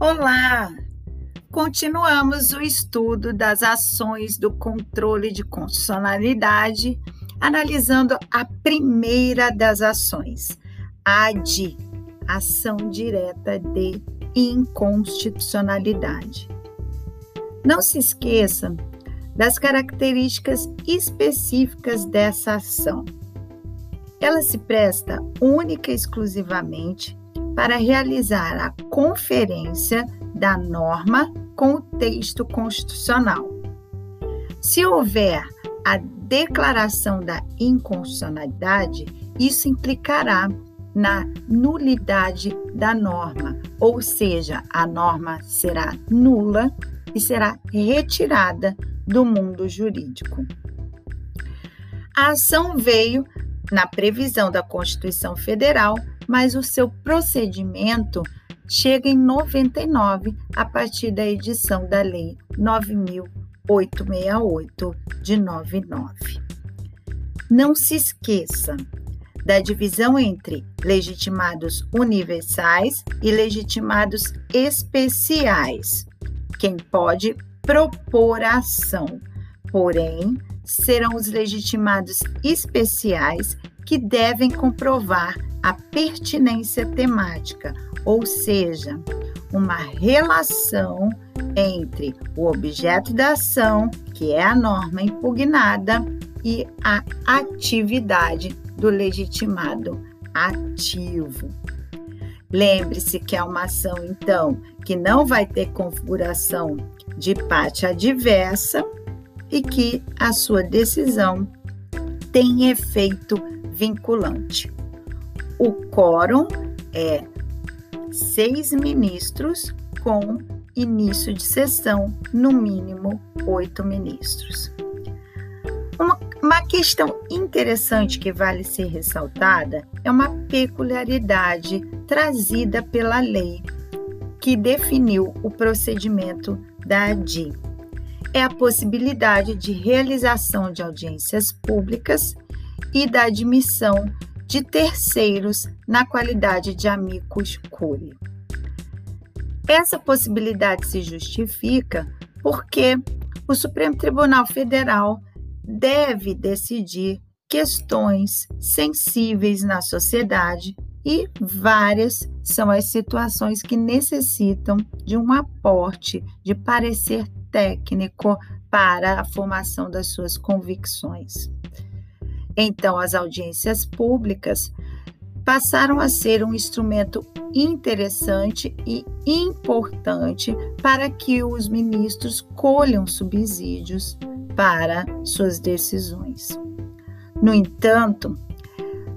Olá! Continuamos o estudo das ações do controle de constitucionalidade, analisando a primeira das ações, a de ação direta de inconstitucionalidade. Não se esqueça das características específicas dessa ação. Ela se presta única e exclusivamente para realizar a conferência da norma com o texto constitucional. Se houver a declaração da inconstitucionalidade, isso implicará na nulidade da norma, ou seja, a norma será nula e será retirada do mundo jurídico. A ação veio na previsão da Constituição Federal mas o seu procedimento chega em 99 a partir da edição da Lei 9868 de 99. Não se esqueça da divisão entre legitimados universais e legitimados especiais. Quem pode propor a ação, porém, serão os legitimados especiais que devem comprovar a pertinência temática, ou seja, uma relação entre o objeto da ação, que é a norma impugnada, e a atividade do legitimado ativo. Lembre-se que é uma ação, então, que não vai ter configuração de parte adversa e que a sua decisão tem efeito vinculante. O quórum é seis ministros com início de sessão, no mínimo oito ministros. Uma, uma, questão interessante que vale ser ressaltada é uma peculiaridade trazida pela lei que definiu o procedimento da ADI. É a possibilidade de realização de audiências públicas e da admissão de terceiros na qualidade de amicus curiae. Essa possibilidade se justifica porque o Supremo Tribunal Federal deve decidir questões sensíveis na sociedade e várias são as situações que necessitam de um aporte de parecer técnico para a formação das suas convicções. Então, as audiências públicas passaram a ser um instrumento interessante e importante para que os ministros colham subsídios para suas decisões. No entanto,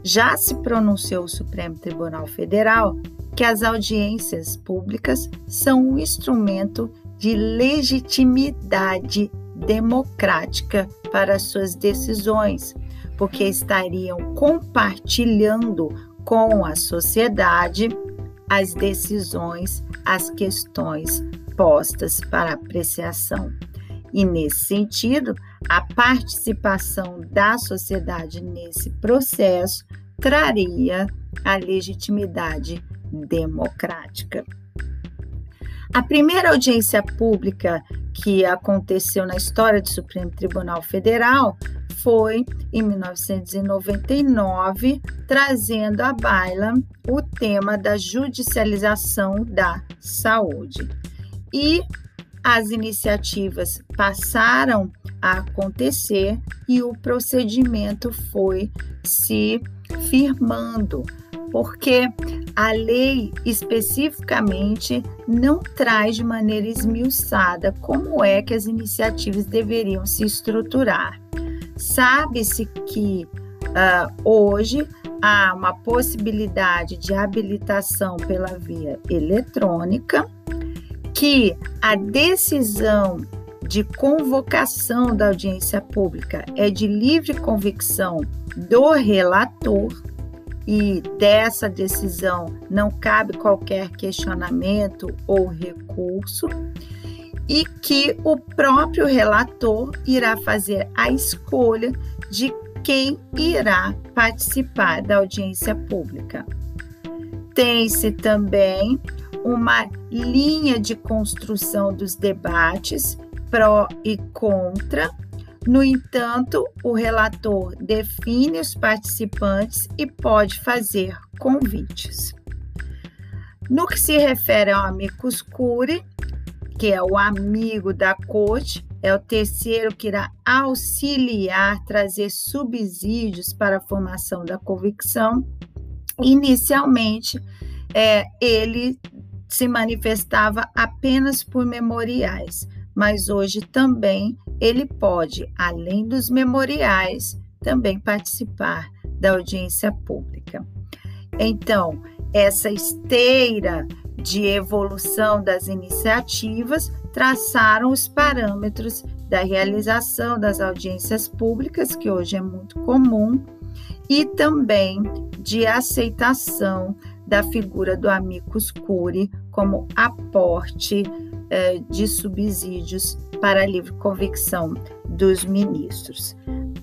já se pronunciou o Supremo Tribunal Federal que as audiências públicas são um instrumento de legitimidade democrática para suas decisões porque estariam compartilhando com a sociedade as decisões, as questões postas para apreciação. E nesse sentido, a participação da sociedade nesse processo traria a legitimidade democrática. A primeira audiência pública que aconteceu na história do Supremo Tribunal Federal foi em 1999, trazendo à baila o tema da judicialização da saúde. E as iniciativas passaram a acontecer e o procedimento foi se firmando, porque a lei especificamente não traz de maneira esmiuçada como é que as iniciativas deveriam se estruturar. Sabe-se que uh, hoje há uma possibilidade de habilitação pela via eletrônica, que a decisão de convocação da audiência pública é de livre convicção do relator e dessa decisão não cabe qualquer questionamento ou recurso e que o próprio relator irá fazer a escolha de quem irá participar da audiência pública. Tem-se também uma linha de construção dos debates pró e contra. No entanto, o relator define os participantes e pode fazer convites. No que se refere ao amicus curiae, que é o amigo da corte, é o terceiro que irá auxiliar, trazer subsídios para a formação da convicção. Inicialmente, é, ele se manifestava apenas por memoriais, mas hoje também ele pode, além dos memoriais, também participar da audiência pública. Então, essa esteira de evolução das iniciativas traçaram os parâmetros da realização das audiências públicas, que hoje é muito comum, e também de aceitação da figura do amicus curiae como aporte eh, de subsídios para a livre convicção dos ministros.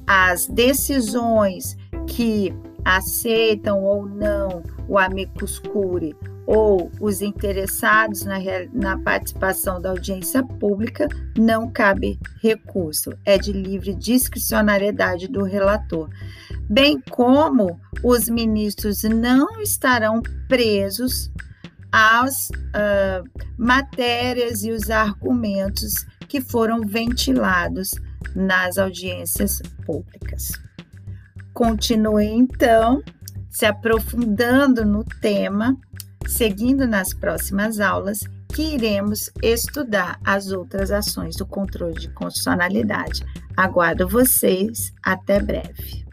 As decisões que aceitam ou não o amicus curiae ou os interessados na, na participação da audiência pública, não cabe recurso, é de livre discricionariedade do relator. Bem como os ministros não estarão presos às uh, matérias e os argumentos que foram ventilados nas audiências públicas. Continue então se aprofundando no tema seguindo nas próximas aulas que iremos estudar as outras ações do controle de constitucionalidade. Aguardo vocês. Até breve.